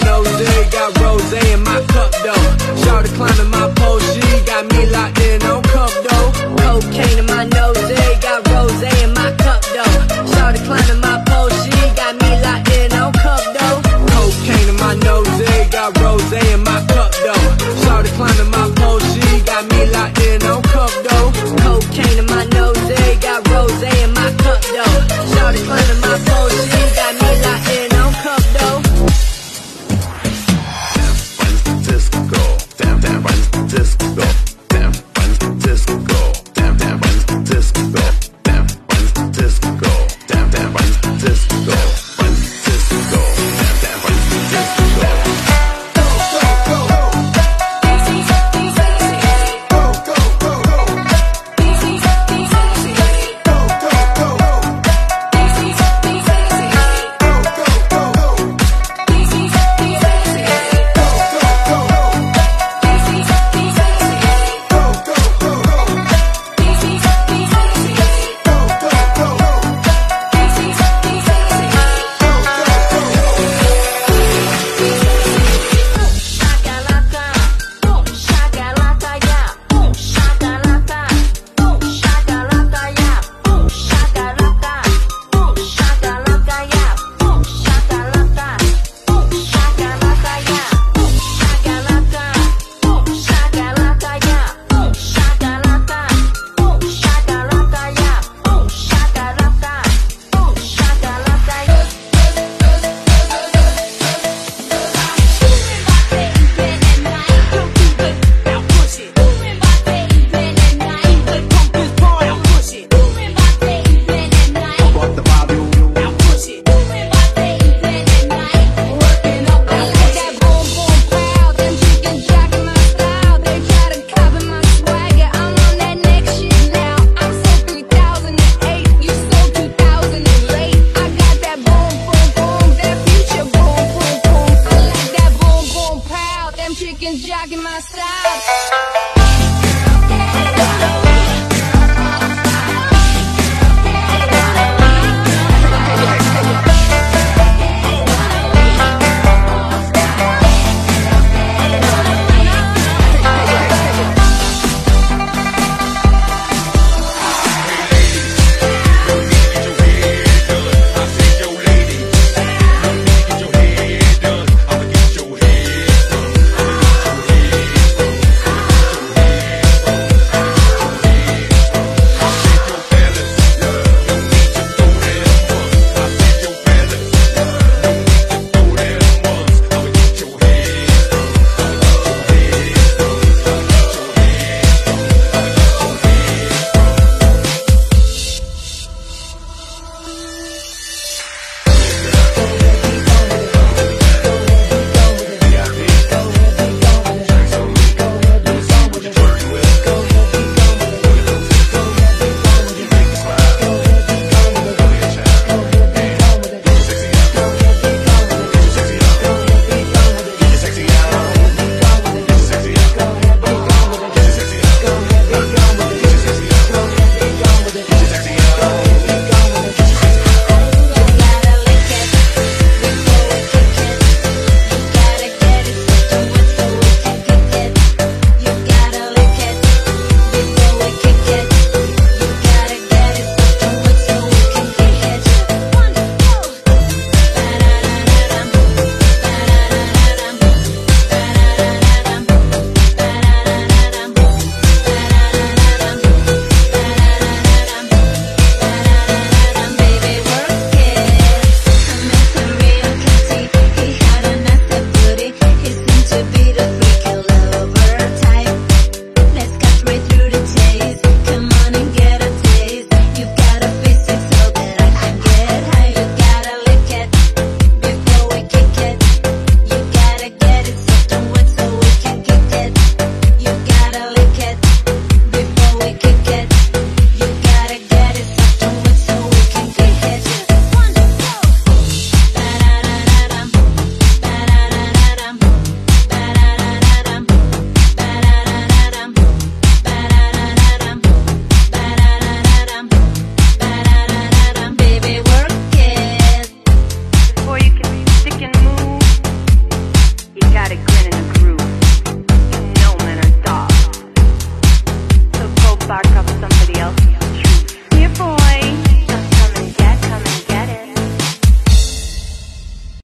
got rose in my cup though. Shawty climbing my pole, she got me locked in on cup though. Cocaine in my nose, they got rose in my cup though. Shawty climbing my pole, she got me locked in on cup though. Cocaine in my nose, they got rose in my